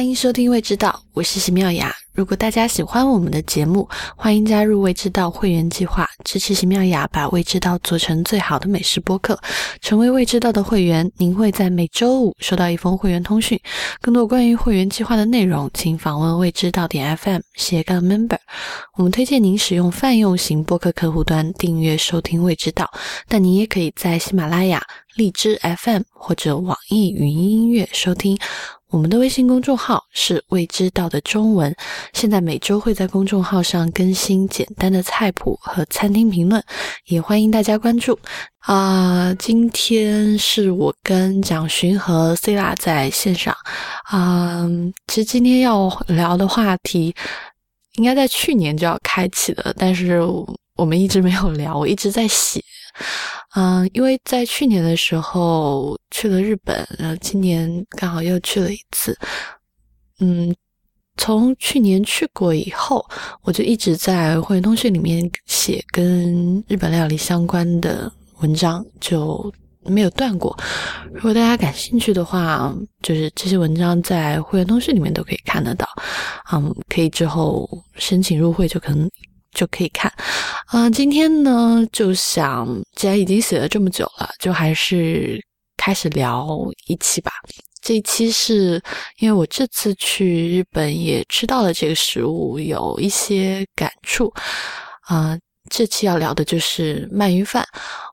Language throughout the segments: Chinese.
欢迎收听《未知道》，我是席妙雅。如果大家喜欢我们的节目，欢迎加入未知道会员计划，支持席妙雅把未知道做成最好的美食播客。成为未知道的会员，您会在每周五收到一封会员通讯。更多关于会员计划的内容，请访问未知道点 FM 斜杠 Member。我们推荐您使用泛用型播客客户端订阅收听未知道，但您也可以在喜马拉雅、荔枝 FM 或者网易云音乐收听。我们的微信公众号是未知道的中文，现在每周会在公众号上更新简单的菜谱和餐厅评论，也欢迎大家关注。啊，今天是我跟蒋勋和 C 拉在线上。啊，其实今天要聊的话题，应该在去年就要开启的，但是我们一直没有聊，我一直在写。嗯，因为在去年的时候去了日本，然后今年刚好又去了一次。嗯，从去年去过以后，我就一直在会员通讯里面写跟日本料理相关的文章，就没有断过。如果大家感兴趣的话，就是这些文章在会员通讯里面都可以看得到。嗯，可以之后申请入会就可能。就可以看，啊，今天呢就想，既然已经写了这么久了，就还是开始聊一期吧。这一期是因为我这次去日本也吃到了这个食物，有一些感触。啊，这期要聊的就是鳗鱼饭。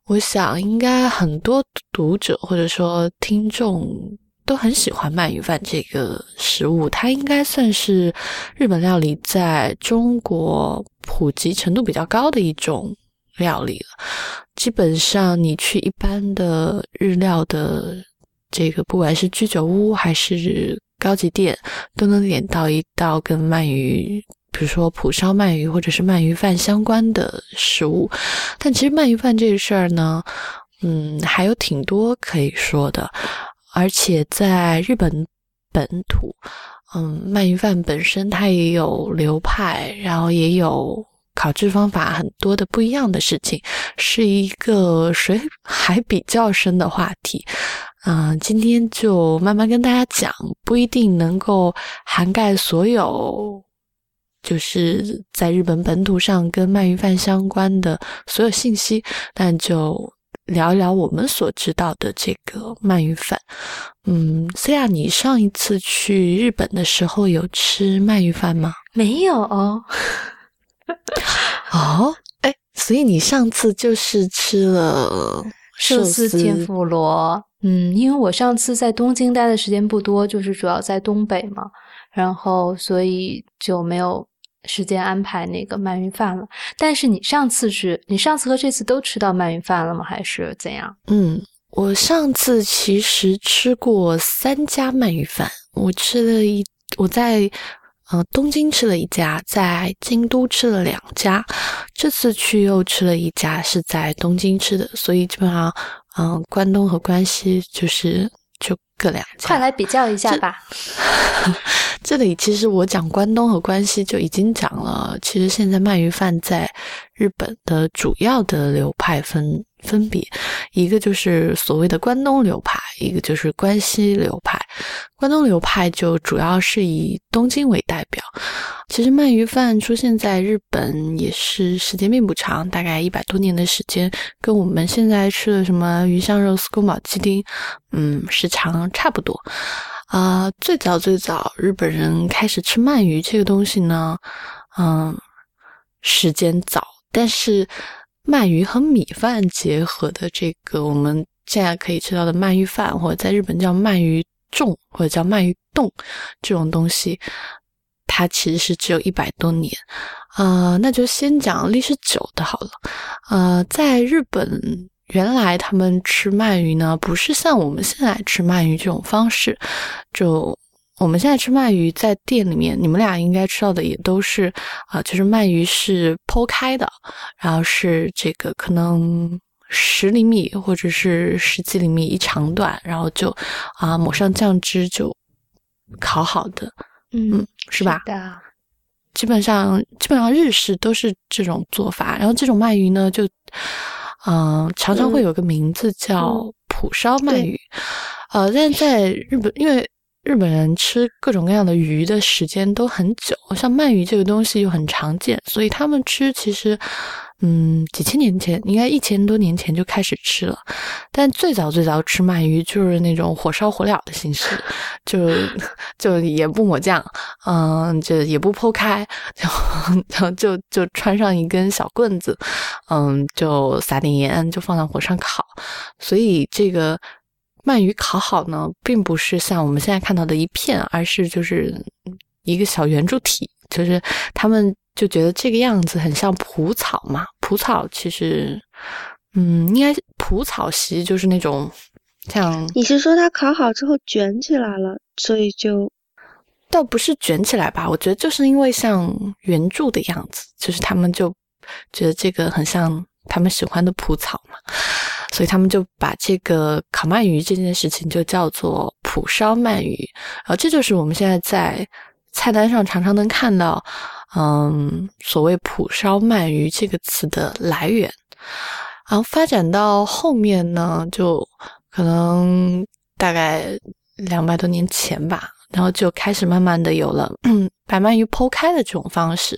我想应该很多读者或者说听众。都很喜欢鳗鱼饭这个食物，它应该算是日本料理在中国普及程度比较高的一种料理了。基本上你去一般的日料的这个，不管是居酒屋还是高级店，都能点到一道跟鳗鱼，比如说蒲烧鳗鱼或者是鳗鱼饭相关的食物。但其实鳗鱼饭这个事儿呢，嗯，还有挺多可以说的。而且在日本本土，嗯，鳗鱼饭本身它也有流派，然后也有烤制方法很多的不一样的事情，是一个水 还比较深的话题。嗯，今天就慢慢跟大家讲，不一定能够涵盖所有，就是在日本本土上跟鳗鱼饭相关的所有信息，但就。聊一聊我们所知道的这个鳗鱼饭。嗯，思亚，你上一次去日本的时候有吃鳗鱼饭吗？没有哦。哦，哎，所以你上次就是吃了寿司天妇罗。嗯，因为我上次在东京待的时间不多，就是主要在东北嘛，然后所以就没有。时间安排那个鳗鱼饭了，但是你上次是你上次和这次都吃到鳗鱼饭了吗？还是怎样？嗯，我上次其实吃过三家鳗鱼饭，我吃了一我在呃东京吃了一家，在京都吃了两家，这次去又吃了一家是在东京吃的，所以基本上嗯关东和关西就是就。各两家，快来比较一下吧。这里其实我讲关东和关西就已经讲了。其实现在鳗鱼饭在日本的主要的流派分分别，一个就是所谓的关东流派，一个就是关西流派。关东流派就主要是以东京为代表。其实鳗鱼饭出现在日本也是时间并不长，大概一百多年的时间，跟我们现在吃的什么鱼香肉丝、宫保鸡丁，嗯，时长差不多。啊，最早最早日本人开始吃鳗鱼这个东西呢，嗯，时间早，但是鳗鱼和米饭结合的这个我们现在可以吃到的鳗鱼饭，或者在日本叫鳗鱼重或者叫鳗鱼冻这种东西，它其实是只有一百多年。啊，那就先讲历史久的好了。呃，在日本。原来他们吃鳗鱼呢，不是像我们现在吃鳗鱼这种方式。就我们现在吃鳗鱼，在店里面，你们俩应该吃到的也都是啊，就是鳗鱼是剖开的，然后是这个可能十厘米或者是十几厘米一长段，然后就啊抹上酱汁就烤好的，嗯，是吧？的，基本上基本上日式都是这种做法，然后这种鳗鱼呢就。嗯，常常会有个名字叫蒲烧鳗鱼，呃，但在日本，因为日本人吃各种各样的鱼的时间都很久，像鳗鱼这个东西又很常见，所以他们吃其实。嗯，几千年前，应该一千多年前就开始吃了。但最早最早吃鳗鱼就是那种火烧火燎的形式，就就也不抹酱，嗯，就也不剖开，就就就穿上一根小棍子，嗯，就撒点盐，就放在火上烤。所以这个鳗鱼烤好呢，并不是像我们现在看到的一片，而是就是一个小圆柱体，就是他们。就觉得这个样子很像蒲草嘛，蒲草其实，嗯，应该蒲草席就是那种像。你是说它烤好之后卷起来了，所以就，倒不是卷起来吧？我觉得就是因为像圆柱的样子，就是他们就觉得这个很像他们喜欢的蒲草嘛，所以他们就把这个烤鳗鱼这件事情就叫做蒲烧鳗鱼，然后这就是我们现在在菜单上常常能看到。嗯，所谓“蒲烧鳗鱼”这个词的来源，然后发展到后面呢，就可能大概两百多年前吧，然后就开始慢慢的有了把鳗鱼剖开的这种方式，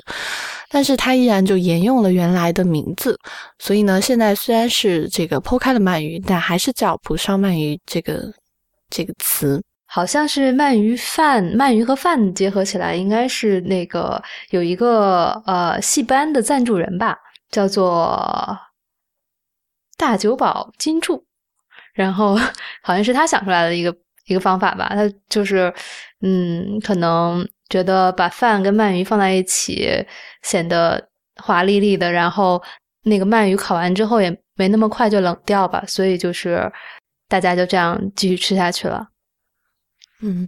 但是它依然就沿用了原来的名字，所以呢，现在虽然是这个剖开的鳗鱼，但还是叫“蒲烧鳗鱼”这个这个词。好像是鳗鱼饭，鳗鱼和饭结合起来，应该是那个有一个呃戏班的赞助人吧，叫做大久保金柱，然后好像是他想出来的一个一个方法吧，他就是嗯，可能觉得把饭跟鳗鱼放在一起显得华丽丽的，然后那个鳗鱼烤完之后也没那么快就冷掉吧，所以就是大家就这样继续吃下去了。嗯，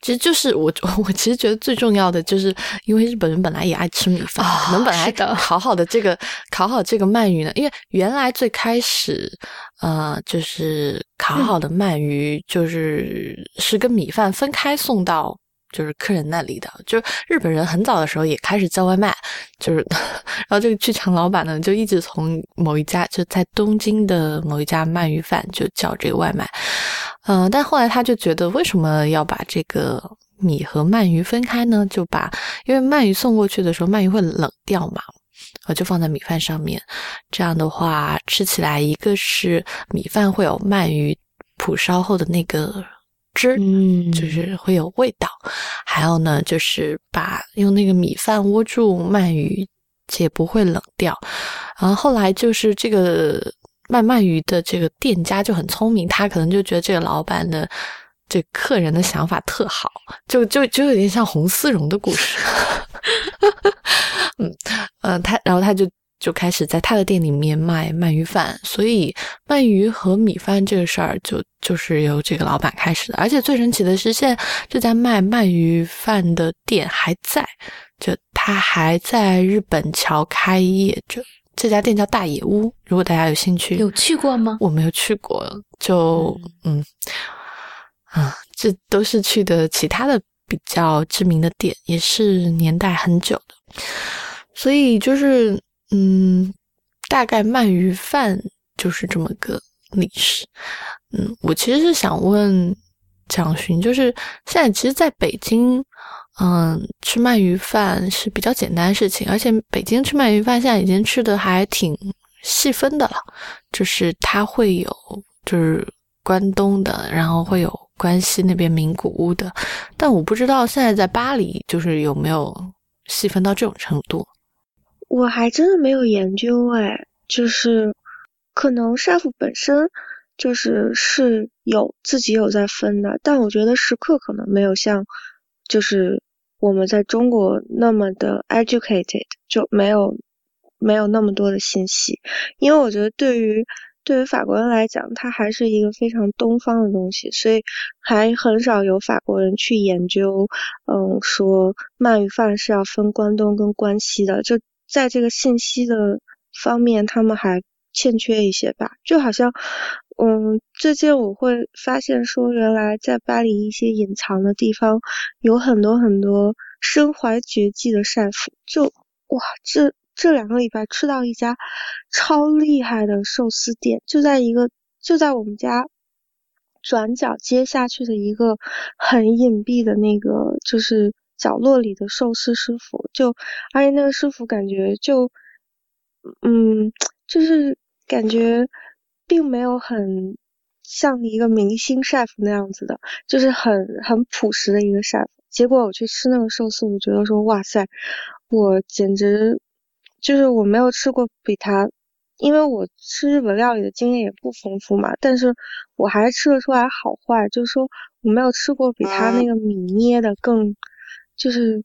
其实就是我，我其实觉得最重要的就是，因为日本人本来也爱吃米饭，可能本来烤好的这个烤好这个鳗鱼呢，因为原来最开始，呃，就是烤好的鳗鱼就是是跟米饭分开送到就是客人那里的，就日本人很早的时候也开始叫外卖，就是，然后这个剧场老板呢就一直从某一家就在东京的某一家鳗鱼饭就叫这个外卖。嗯，但后来他就觉得，为什么要把这个米和鳗鱼分开呢？就把，因为鳗鱼送过去的时候，鳗鱼会冷掉嘛，我就放在米饭上面。这样的话，吃起来一个是米饭会有鳗鱼蒲烧后的那个汁，嗯，就是会有味道。还有呢，就是把用那个米饭窝住鳗鱼，也不会冷掉。然后后来就是这个。卖鳗鱼的这个店家就很聪明，他可能就觉得这个老板的这客人的想法特好，就就就有点像红丝绒的故事。嗯呃，他然后他就就开始在他的店里面卖鳗鱼饭，所以鳗鱼和米饭这个事儿就就是由这个老板开始的。而且最神奇的是，现在这家卖鳗鱼饭的店还在，就他还在日本桥开业着。这家店叫大野屋，如果大家有兴趣，有去过吗？我没有去过，就嗯啊，这都是去的其他的比较知名的店，也是年代很久的，所以就是嗯，大概鳗鱼饭就是这么个历史。嗯，我其实是想问蒋勋，就是现在其实在北京。嗯，吃鳗鱼饭是比较简单的事情，而且北京吃鳗鱼饭现在已经吃的还挺细分的了，就是它会有就是关东的，然后会有关西那边名古屋的，但我不知道现在在巴黎就是有没有细分到这种程度。我还真的没有研究哎，就是可能 chef 本身就是是有自己有在分的，但我觉得食客可能没有像就是。我们在中国那么的 educated 就没有没有那么多的信息，因为我觉得对于对于法国人来讲，它还是一个非常东方的东西，所以还很少有法国人去研究，嗯，说鳗鱼饭是要分关东跟关西的，就在这个信息的方面，他们还欠缺一些吧，就好像。嗯，最近我会发现说，原来在巴黎一些隐藏的地方，有很多很多身怀绝技的晒夫。就哇，这这两个礼拜吃到一家超厉害的寿司店，就在一个就在我们家转角接下去的一个很隐蔽的那个就是角落里的寿司师傅，就而且那个师傅感觉就，嗯，就是感觉并没有很像一个明星 chef 那样子的，就是很很朴实的一个 chef。结果我去吃那个寿司，我觉得说哇塞，我简直就是我没有吃过比他。因为我吃日本料理的经验也不丰富嘛，但是我还是吃得出来好坏，就是说我没有吃过比他那个米捏的更，就是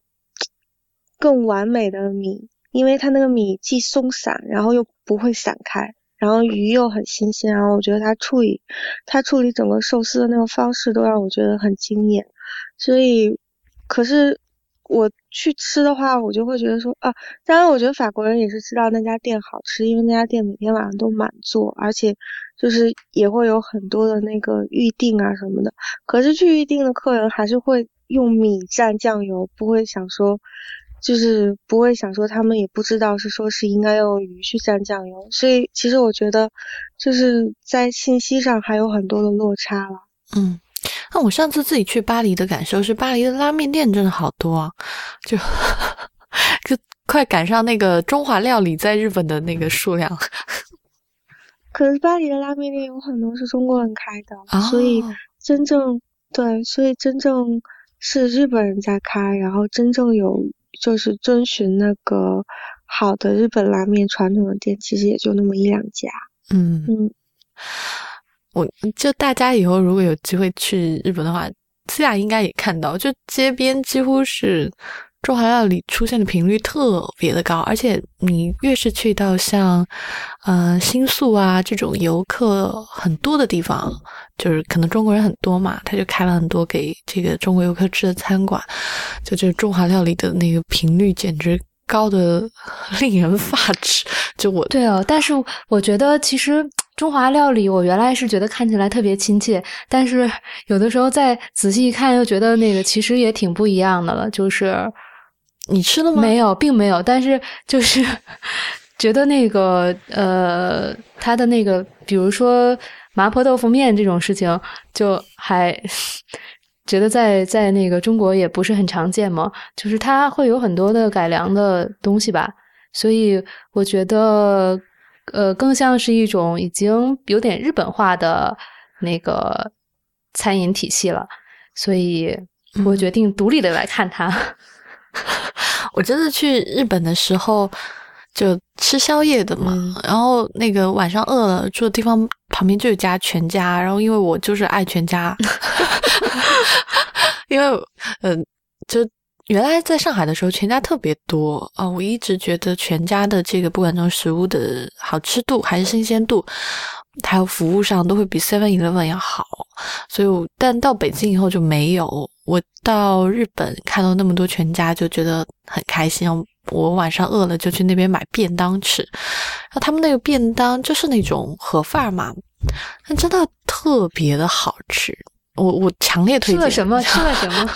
更完美的米，因为它那个米既松散，然后又不会散开，然后鱼又很新鲜，然后我觉得他处理他处理整个寿司的那个方式都让我觉得很惊艳，所以可是。我去吃的话，我就会觉得说啊，当然我觉得法国人也是知道那家店好吃，因为那家店每天晚上都满座，而且就是也会有很多的那个预定啊什么的。可是去预定的客人还是会用米蘸酱油，不会想说，就是不会想说他们也不知道是说是应该用鱼去蘸酱油。所以其实我觉得就是在信息上还有很多的落差了。嗯。那我上次自己去巴黎的感受是，巴黎的拉面店真的好多啊，就就快赶上那个中华料理在日本的那个数量。可是巴黎的拉面店有很多是中国人开的，所以真正对，所以真正是日本人在开，然后真正有就是遵循那个好的日本拉面传统的店，其实也就那么一两家。嗯嗯。我就大家以后如果有机会去日本的话，私下应该也看到，就街边几乎是中华料理出现的频率特别的高，而且你越是去到像，呃新宿啊这种游客很多的地方，就是可能中国人很多嘛，他就开了很多给这个中国游客吃的餐馆，就这中华料理的那个频率简直高的 令人发指。就我对哦，但是我觉得其实。中华料理，我原来是觉得看起来特别亲切，但是有的时候再仔细一看，又觉得那个其实也挺不一样的了。就是你吃了吗？没有，并没有。但是就是 觉得那个呃，它的那个，比如说麻婆豆腐面这种事情，就还 觉得在在那个中国也不是很常见嘛。就是它会有很多的改良的东西吧，所以我觉得。呃，更像是一种已经有点日本化的那个餐饮体系了，所以我决定独立的来看它。我真的去日本的时候就吃宵夜的嘛，然后那个晚上饿了，住的地方旁边就有家全家，然后因为我就是爱全家，因为嗯，就。原来在上海的时候，全家特别多啊！我一直觉得全家的这个不管从食物的好吃度还是新鲜度，还有服务上都会比 Seven Eleven 要好。所以，但到北京以后就没有。我到日本看到那么多全家，就觉得很开心。我晚上饿了就去那边买便当吃，然后他们那个便当就是那种盒饭嘛，但真的特别的好吃。我我强烈推荐。吃了什么？吃了什么？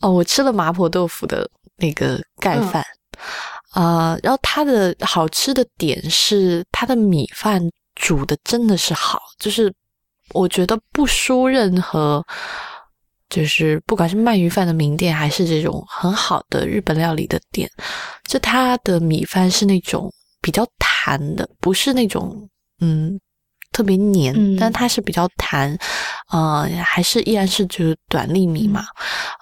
哦，我吃了麻婆豆腐的那个盖饭，啊，然后它的好吃的点是它的米饭煮的真的是好，就是我觉得不输任何，就是不管是鳗鱼饭的名店，还是这种很好的日本料理的店，就它的米饭是那种比较弹的，不是那种嗯。特别黏，但它是比较弹，呃，还是依然是就是短粒米嘛，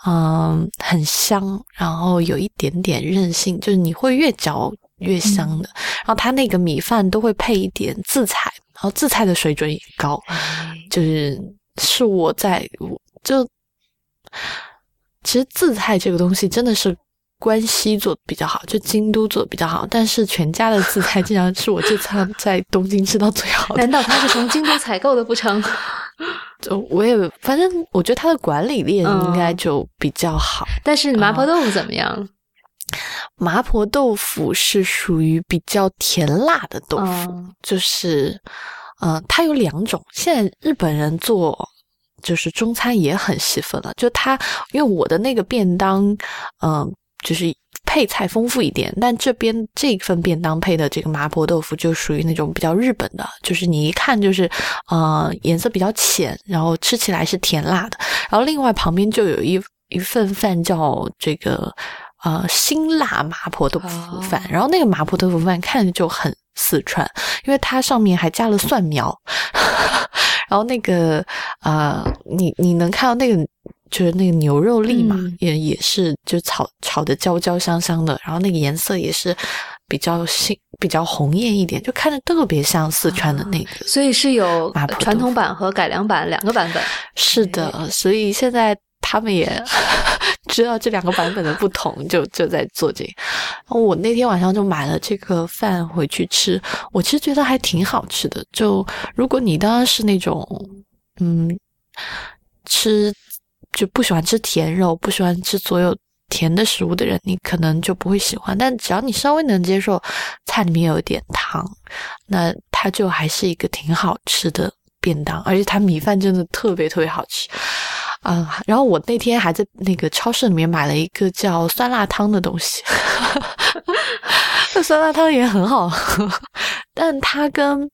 嗯，很香，然后有一点点韧性，就是你会越嚼越香的。然后它那个米饭都会配一点自菜，然后自菜的水准也高，就是是我在我就其实自菜这个东西真的是。关西做的比较好，就京都做的比较好，但是全家的自菜竟然是我这餐在东京吃到最好的。难道他是从京都采购的不成？就我也反正我觉得他的管理链应该就比较好。但是麻婆豆腐怎么样？麻婆豆腐是属于比较甜辣的豆腐，就是嗯，它有两种。现在日本人做就是中餐也很细分了，就它因为我的那个便当，嗯。就是配菜丰富一点。但这边这份便当配的这个麻婆豆腐就属于那种比较日本的，就是你一看就是呃颜色比较浅，然后吃起来是甜辣的。然后另外旁边就有一一份饭叫这个呃辛辣麻婆豆腐饭，然后那个麻婆豆腐饭看着就很四川，因为它上面还加了蒜苗。然后那个啊，你你能看到那个就是那个牛肉粒嘛，也也是就炒炒的焦焦香香的，然后那个颜色也是比较新比较红艳一点，就看着特别像四川的那个。所以是有传统版和改良版两个版本。是的，所以现在他们也 知道这两个版本的不同，就就在做这。我那天晚上就买了这个饭回去吃，我其实觉得还挺好吃的。就如果你当然是那种嗯吃。就不喜欢吃甜肉，不喜欢吃所有甜的食物的人，你可能就不会喜欢。但只要你稍微能接受菜里面有一点糖，那它就还是一个挺好吃的便当。而且它米饭真的特别特别好吃啊！然后我那天还在那个超市里面买了一个叫酸辣汤的东西，那酸辣汤也很好喝，但它跟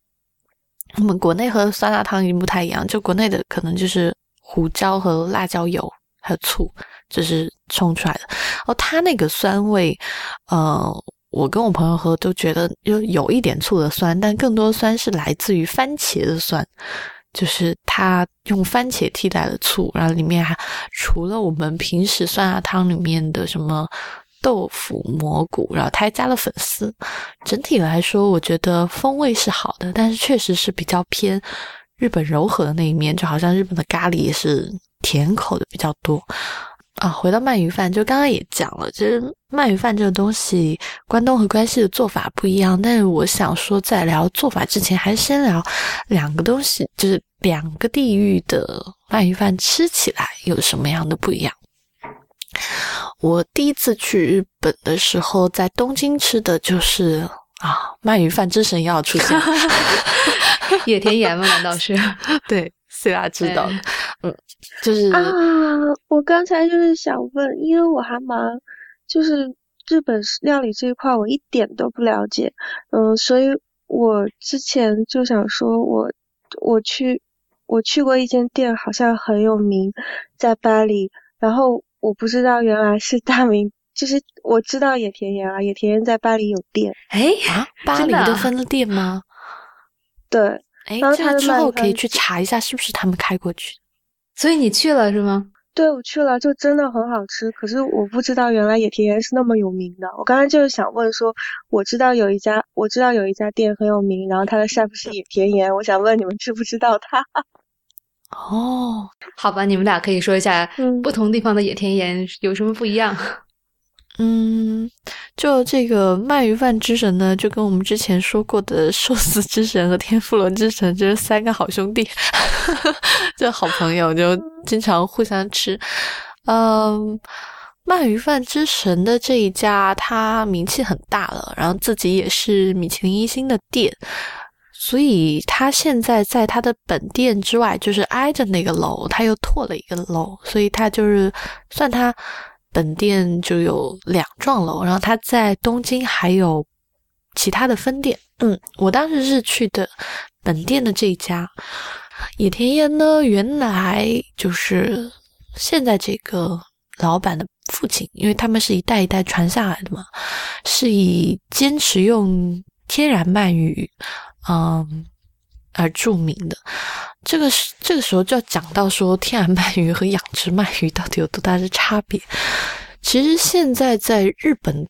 我们国内喝的酸辣汤已经不太一样。就国内的可能就是。胡椒和辣椒油还有醋，就是冲出来的。哦，它那个酸味，呃，我跟我朋友喝都觉得有有一点醋的酸，但更多酸是来自于番茄的酸，就是它用番茄替代了醋，然后里面还除了我们平时酸辣汤里面的什么豆腐、蘑菇，然后它还加了粉丝。整体来说，我觉得风味是好的，但是确实是比较偏。日本柔和的那一面，就好像日本的咖喱也是甜口的比较多啊。回到鳗鱼饭，就刚刚也讲了，其实鳗鱼饭这个东西，关东和关西的做法不一样。但是我想说，在聊做法之前，还是先聊两个东西，就是两个地域的鳗鱼饭吃起来有什么样的不一样。我第一次去日本的时候，在东京吃的就是啊，鳗鱼饭之神要出现。野田盐吗？难道是？对，虽然知道，嗯，就是啊，我刚才就是想问，因为我还蛮，就是日本料理这一块我一点都不了解，嗯，所以我之前就想说，我我去我去过一间店，好像很有名，在巴黎，然后我不知道原来是大名，就是我知道野田盐啊，野田盐在巴黎有店，哎啊，巴黎都分了店吗？对，哎，这个之后可以去查一下是不是他们开过去。所以你去了是吗？对，我去了，就真的很好吃。可是我不知道原来野田园是那么有名的。我刚才就是想问说，我知道有一家，我知道有一家店很有名，然后他的 chef 是野田园，我想问你们知不知道他？哦，好吧，你们俩可以说一下，不同地方的野田园有什么不一样。嗯，嗯就这个鳗鱼饭之神呢，就跟我们之前说过的寿司之神和天妇罗之神，就是三个好兄弟，就好朋友，就经常互相吃。嗯，鳗鱼饭之神的这一家，他名气很大了，然后自己也是米其林一星的店，所以他现在在他的本店之外，就是挨着那个楼，他又拓了一个楼，所以他就是算他。本店就有两幢楼，然后它在东京还有其他的分店。嗯，我当时是去的本店的这一家野田彦呢，原来就是现在这个老板的父亲，因为他们是一代一代传下来的嘛，是以坚持用天然鳗鱼，嗯。而著名的，这个是这个时候就要讲到说，天然鳗鱼和养殖鳗鱼到底有多大的差别。其实现在在日本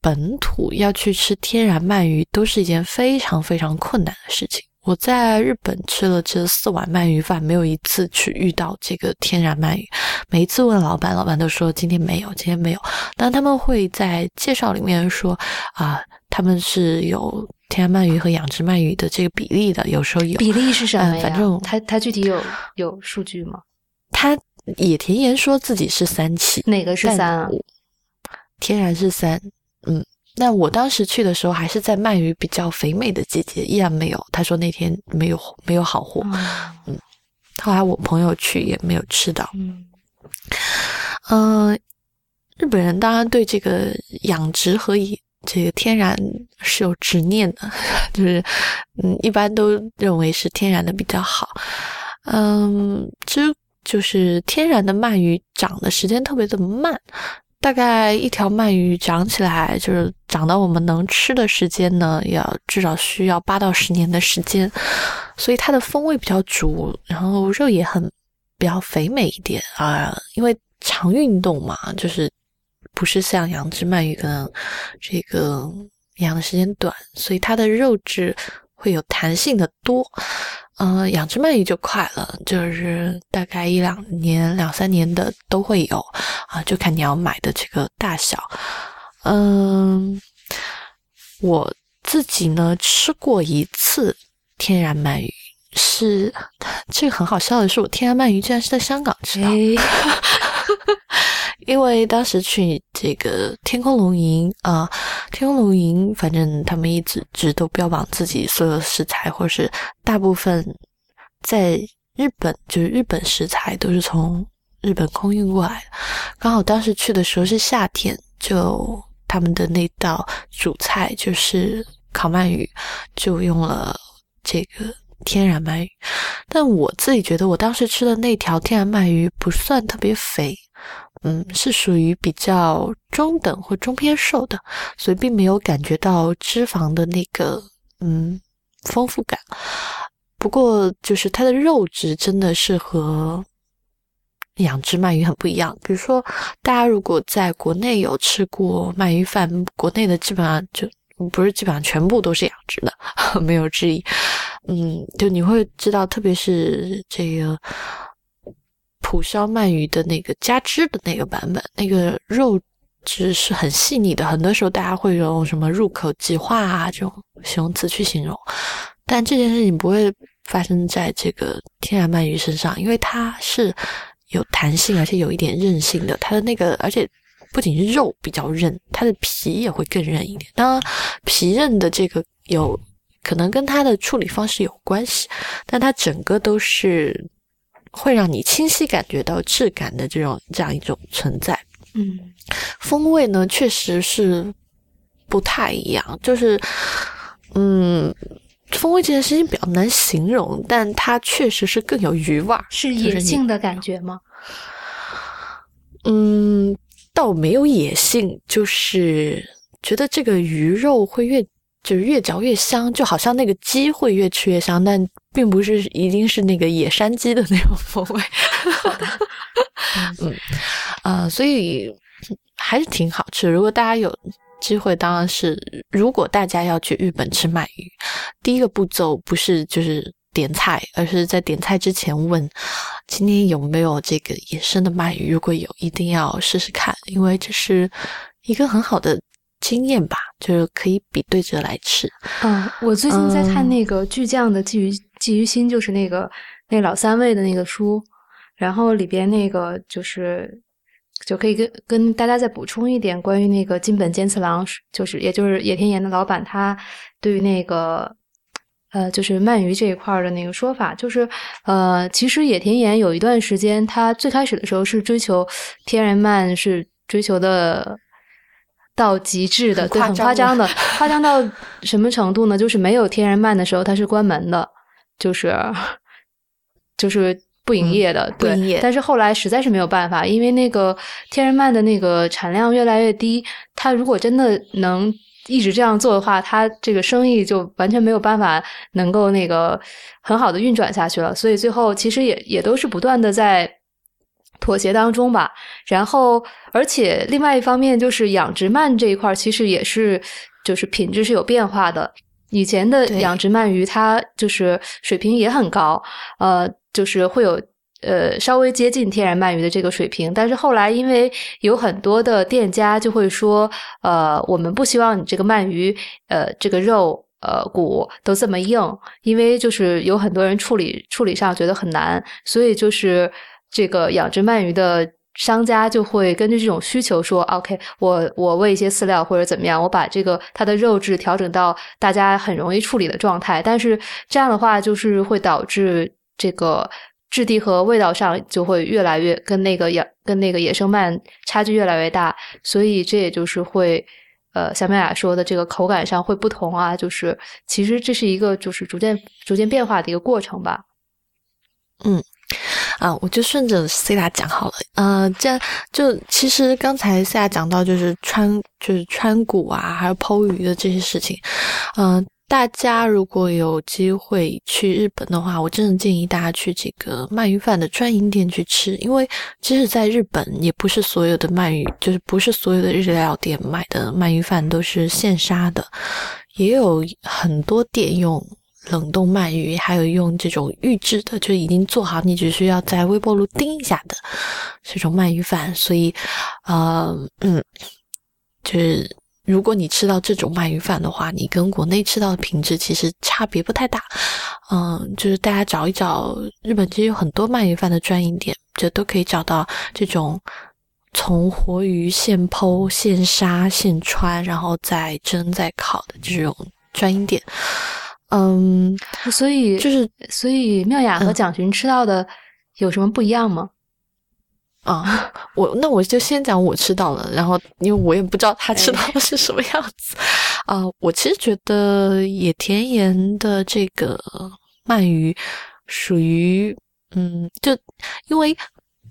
本土要去吃天然鳗鱼，都是一件非常非常困难的事情。我在日本吃了这四碗鳗鱼饭，没有一次去遇到这个天然鳗鱼。每一次问老板，老板都说今天没有，今天没有。但他们会在介绍里面说啊，他们是有。天然鳗鱼和养殖鳗鱼的这个比例的，有时候有比例是什么呀？反正他他具体有有数据吗？他野田言说自己是三起，哪个是三啊？天然是三，嗯。那我当时去的时候还是在鳗鱼比较肥美的季节，依然没有。他说那天没有没有好货，嗯。后来我朋友去也没有吃到，嗯。嗯，日本人当然对这个养殖和以这个天然是有执念的，就是嗯，一般都认为是天然的比较好。嗯，其实就是天然的鳗鱼长的时间特别的慢，大概一条鳗鱼长起来就是长到我们能吃的时间呢，要至少需要八到十年的时间，所以它的风味比较足，然后肉也很比较肥美一点啊，因为常运动嘛，就是不是像养殖鳗鱼可能这个养的时间短，所以它的肉质会有弹性的多。嗯，养殖鳗鱼就快了，就是大概一两年、两三年的都会有啊，就看你要买的这个大小。嗯，我自己呢吃过一次天然鳗鱼，是这个很好笑的是，我天然鳗鱼居然是在香港吃的。因为当时去这个天空龙吟啊，天空龙吟，反正他们一直直都标榜自己所有食材，或者是大部分在日本，就是日本食材都是从日本空运过来。刚好当时去的时候是夏天，就他们的那道主菜就是烤鳗鱼，就用了这个天然鳗鱼。但我自己觉得，我当时吃的那条天然鳗鱼不算特别肥。嗯，是属于比较中等或中偏瘦的，所以并没有感觉到脂肪的那个嗯丰富感。不过，就是它的肉质真的是和养殖鳗鱼很不一样。比如说，大家如果在国内有吃过鳗鱼饭，国内的基本上就不是基本上全部都是养殖的，没有之一。嗯，就你会知道，特别是这个。蒲烧鳗鱼的那个加汁的那个版本，那个肉质是很细腻的。很多时候大家会用什么入口即化啊这种形容词去形容，但这件事情不会发生在这个天然鳗鱼身上，因为它是有弹性，而且有一点韧性的。它的那个，而且不仅是肉比较韧，它的皮也会更韧一点。当然，皮韧的这个有可能跟它的处理方式有关系，但它整个都是。会让你清晰感觉到质感的这种这样一种存在，嗯，风味呢确实是不太一样，就是嗯，风味这件事情比较难形容，但它确实是更有余味儿，是野性的感觉吗？嗯，倒没有野性，就是觉得这个鱼肉会越。就是越嚼越香，就好像那个鸡会越吃越香，但并不是一定是那个野山鸡的那种风味。嗯，啊，所以还是挺好吃。如果大家有机会，当然是如果大家要去日本吃鳗鱼，第一个步骤不是就是点菜，而是在点菜之前问今天有没有这个野生的鳗鱼。如果有，一定要试试看，因为这是一个很好的。经验吧，就是可以比对着来吃。嗯，我最近在看那个巨匠的《鲫鱼鲫鱼心》，就是那个那老三位的那个书，然后里边那个就是就可以跟跟大家再补充一点关于那个金本坚次郎，就是也就是野田盐的老板，他对于那个呃就是鳗鱼这一块的那个说法，就是呃其实野田盐有一段时间，他最开始的时候是追求天然鳗，是追求的。到极致的，对，很夸张的，夸张到什么程度呢？就是没有天然鳗的时候，它是关门的，就是就是不营业的，对。但是后来实在是没有办法，因为那个天然鳗的那个产量越来越低，它如果真的能一直这样做的话，它这个生意就完全没有办法能够那个很好的运转下去了。所以最后其实也也都是不断的在。妥协当中吧，然后而且另外一方面就是养殖鳗这一块其实也是就是品质是有变化的。以前的养殖鳗鱼它就是水平也很高，呃，就是会有呃稍微接近天然鳗鱼的这个水平。但是后来因为有很多的店家就会说，呃，我们不希望你这个鳗鱼呃这个肉呃骨都这么硬，因为就是有很多人处理处理上觉得很难，所以就是。这个养殖鳗鱼的商家就会根据这种需求说：“OK，我我喂一些饲料或者怎么样，我把这个它的肉质调整到大家很容易处理的状态。但是这样的话，就是会导致这个质地和味道上就会越来越跟那个野跟那个野生鳗差距越来越大，所以这也就是会。呃，小麦雅说的这个口感上会不同啊，就是其实这是一个就是逐渐逐渐变化的一个过程吧。嗯，啊，我就顺着 C 大讲好了。呃，这样就其实刚才 C 大讲到就是川就是川股啊，还有剖鱼的这些事情，嗯。大家如果有机会去日本的话，我真的建议大家去这个鳗鱼饭的专营店去吃，因为即使在日本，也不是所有的鳗鱼，就是不是所有的日料店买的鳗鱼饭都是现杀的，也有很多店用冷冻鳗鱼，还有用这种预制的，就已经做好，你只需要在微波炉叮一下的这种鳗鱼饭，所以，呃，嗯，就是。如果你吃到这种鳗鱼饭的话，你跟国内吃到的品质其实差别不太大。嗯，就是大家找一找，日本其实有很多鳗鱼饭的专营店，就都可以找到这种从活鱼现剖、现杀、现穿，然后再蒸、再烤的这种专营店。嗯，所以就是，所以妙雅和蒋勋吃到的有什么不一样吗？啊，我那我就先讲我吃到了，然后因为我也不知道他吃到的是什么样子啊。我其实觉得野田盐的这个鳗鱼属于嗯，就因为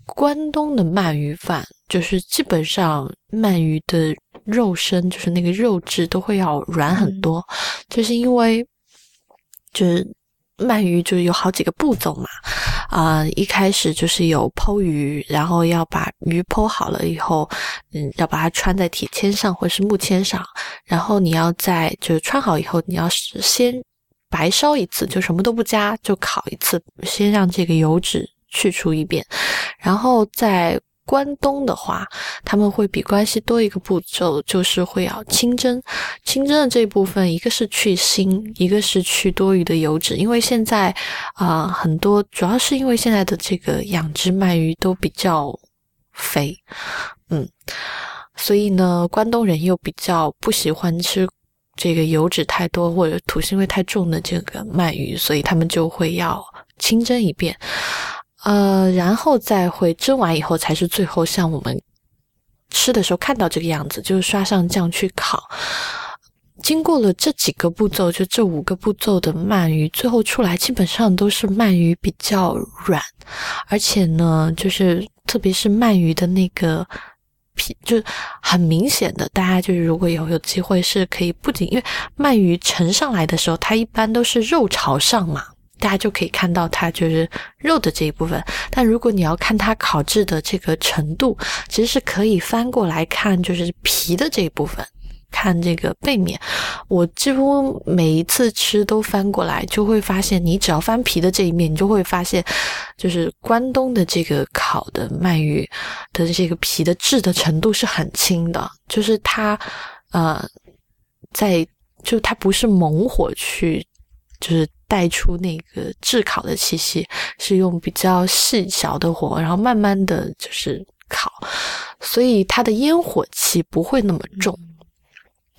关东的鳗鱼饭就是基本上鳗鱼的肉身就是那个肉质都会要软很多，就是因为就是。鳗鱼就是有好几个步骤嘛，啊，一开始就是有剖鱼，然后要把鱼剖好了以后，嗯，要把它穿在铁签上或是木签上，然后你要在就是穿好以后，你要是先白烧一次，就什么都不加就烤一次，先让这个油脂去除一遍，然后再。关东的话，他们会比关西多一个步骤，就是会要清蒸。清蒸的这一部分，一个是去腥，一个是去多余的油脂。因为现在啊，很多主要是因为现在的这个养殖鳗鱼都比较肥，嗯，所以呢，关东人又比较不喜欢吃这个油脂太多或者土腥味太重的这个鳗鱼，所以他们就会要清蒸一遍。呃，然后再会蒸完以后，才是最后像我们吃的时候看到这个样子，就是刷上酱去烤。经过了这几个步骤，就这五个步骤的鳗鱼，最后出来基本上都是鳗鱼比较软，而且呢，就是特别是鳗鱼的那个皮，就很明显的，大家就是如果有有机会是可以，不仅因为鳗鱼盛上来的时候，它一般都是肉朝上嘛。大家就可以看到它就是肉的这一部分，但如果你要看它烤制的这个程度，其实是可以翻过来看，就是皮的这一部分，看这个背面。我几乎每一次吃都翻过来，就会发现，你只要翻皮的这一面，你就会发现，就是关东的这个烤的鳗鱼的这个皮的质的程度是很轻的，就是它呃，在就它不是猛火去。就是带出那个炙烤的气息，是用比较细小的火，然后慢慢的就是烤，所以它的烟火气不会那么重。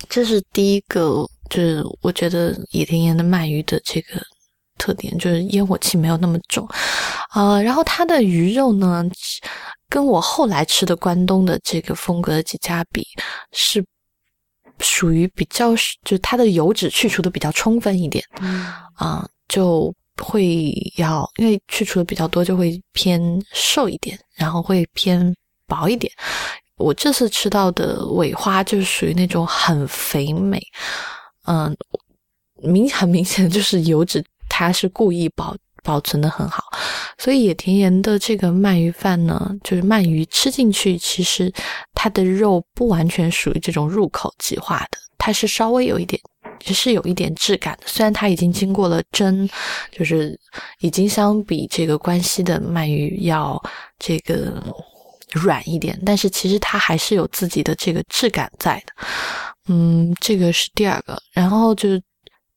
这是第一个，就是我觉得野田盐的鳗鱼的这个特点，就是烟火气没有那么重。啊，然后它的鱼肉呢，跟我后来吃的关东的这个风格的几家比是。属于比较，就它的油脂去除的比较充分一点，啊，就会要因为去除的比较多，就会偏瘦一点，然后会偏薄一点。我这次吃到的尾花就是属于那种很肥美，嗯，明很明显就是油脂，它是故意保保存的很好，所以野田盐的这个鳗鱼饭呢，就是鳗鱼吃进去，其实它的肉不完全属于这种入口即化的，它是稍微有一点，只是有一点质感的。虽然它已经经过了蒸，就是已经相比这个关西的鳗鱼要这个软一点，但是其实它还是有自己的这个质感在的。嗯，这个是第二个，然后就是。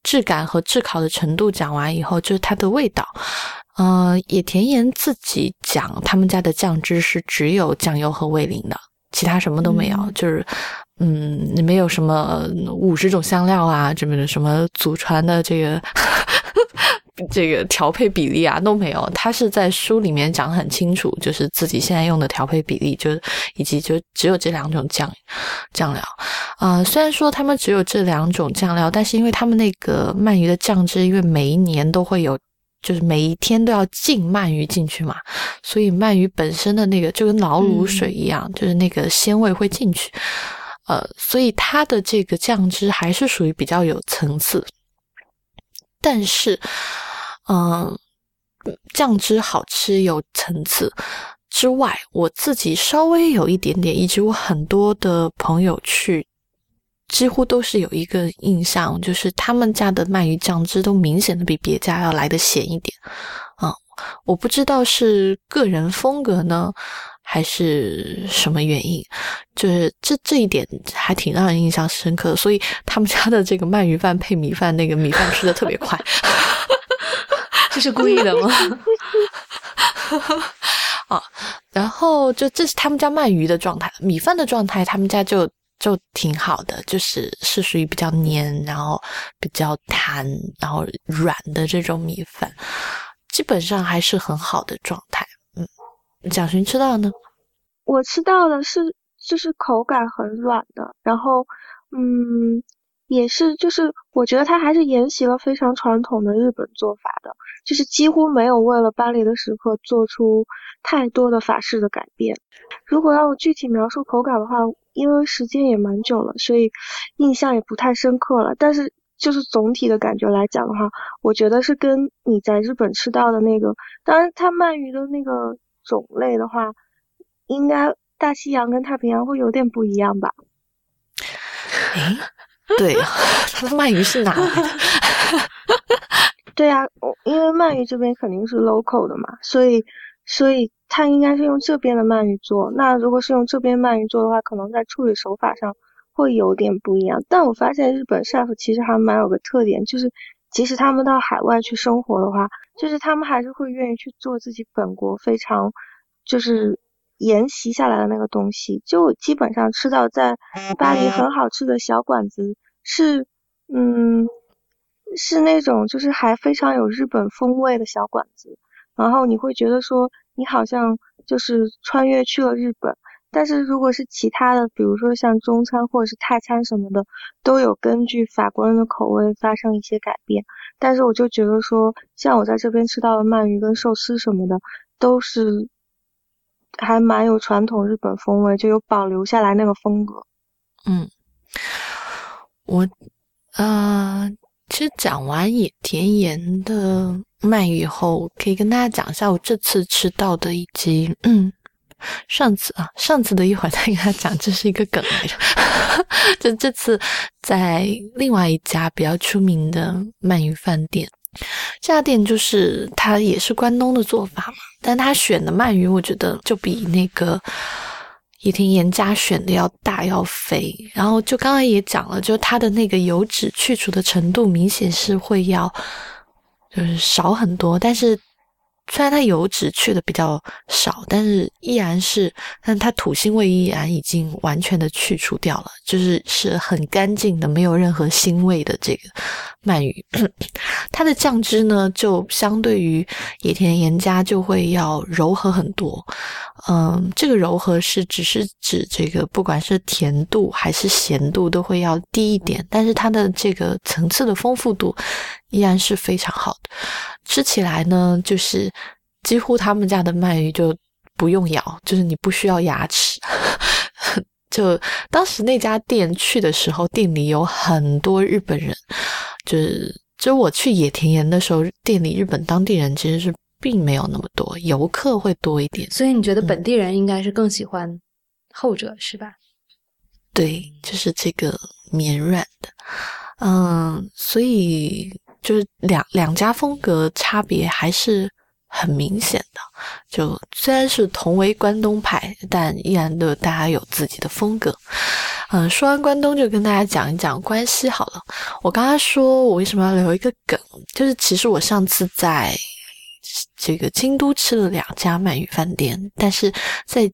质感和炙烤的程度讲完以后，就是它的味道。呃，野田盐自己讲，他们家的酱汁是只有酱油和味淋的，其他什么都没有。就是，嗯，没有什么五十种香料啊，这么的什么祖传的这个这个调配比例啊都没有，他是在书里面讲很清楚，就是自己现在用的调配比例，就以及就只有这两种酱酱料。啊，虽然说他们只有这两种酱料，但是因为他们那个鳗鱼的酱汁，因为每一年都会有，就是每一天都要进鳗鱼进去嘛，所以鳗鱼本身的那个就跟老卤水一样，就是那个鲜味会进去。呃，所以它的这个酱汁还是属于比较有层次，但是。嗯，酱汁好吃有层次之外，我自己稍微有一点点，以及我很多的朋友去，几乎都是有一个印象，就是他们家的鳗鱼酱汁都明显的比别家要来的咸一点。啊，我不知道是个人风格呢，还是什么原因，就是这这一点还挺让人印象深刻的。所以他们家的这个鳗鱼饭配米饭，那个米饭吃的特别快。这是故意的吗？啊，然后就这是他们家鳗鱼的状态，米饭的状态，他们家就就挺好的，就是是属于比较黏，然后比较弹，然后软的这种米饭，基本上还是很好的状态。嗯，蒋勋吃到呢？我吃到的是就是口感很软的，然后嗯。也是，就是我觉得他还是沿袭了非常传统的日本做法的，就是几乎没有为了巴黎的时刻做出太多的法式的改变。如果让我具体描述口感的话，因为时间也蛮久了，所以印象也不太深刻了。但是就是总体的感觉来讲的话，我觉得是跟你在日本吃到的那个，当然它鳗鱼的那个种类的话，应该大西洋跟太平洋会有点不一样吧？诶。对，他的鳗鱼是哪来的？对呀，因为鳗鱼这边肯定是 local 的嘛，所以所以它应该是用这边的鳗鱼做。那如果是用这边鳗鱼做的话，可能在处理手法上会有点不一样。但我发现日本 chef 其实还蛮有个特点，就是即使他们到海外去生活的话，就是他们还是会愿意去做自己本国非常就是沿袭下来的那个东西。就基本上吃到在巴黎很好吃的小馆子。是，嗯，是那种就是还非常有日本风味的小馆子，然后你会觉得说你好像就是穿越去了日本。但是如果是其他的，比如说像中餐或者是泰餐什么的，都有根据法国人的口味发生一些改变。但是我就觉得说，像我在这边吃到的鳗鱼跟寿司什么的，都是还蛮有传统日本风味，就有保留下来那个风格。嗯。我，呃，其实讲完野田盐的鳗鱼以后，可以跟大家讲一下我这次吃到的，以及嗯，上次啊，上次的一会儿再跟他讲，这是一个梗来着。就这次在另外一家比较出名的鳗鱼饭店，这家店就是它也是关东的做法嘛，但它选的鳗鱼，我觉得就比那个。野田盐家选的要大要肥，然后就刚才也讲了，就它的那个油脂去除的程度明显是会要就是少很多，但是。虽然它油脂去的比较少，但是依然是，但它土腥味依然已经完全的去除掉了，就是是很干净的，没有任何腥味的这个鳗鱼。它的酱汁呢，就相对于野田盐家就会要柔和很多。嗯，这个柔和是只是指这个，不管是甜度还是咸度都会要低一点，但是它的这个层次的丰富度依然是非常好的。吃起来呢，就是几乎他们家的鳗鱼就不用咬，就是你不需要牙齿。就当时那家店去的时候，店里有很多日本人，就是就我去野田园的时候，店里日本当地人其实是并没有那么多，游客会多一点。所以你觉得本地人应该是更喜欢后者是吧？对，就是这个绵软的，嗯，所以。就是两两家风格差别还是很明显的。就虽然是同为关东派，但依然都大家有自己的风格。嗯，说完关东，就跟大家讲一讲关西好了。我刚刚说我为什么要留一个梗，就是其实我上次在这个京都吃了两家鳗鱼饭店，但是在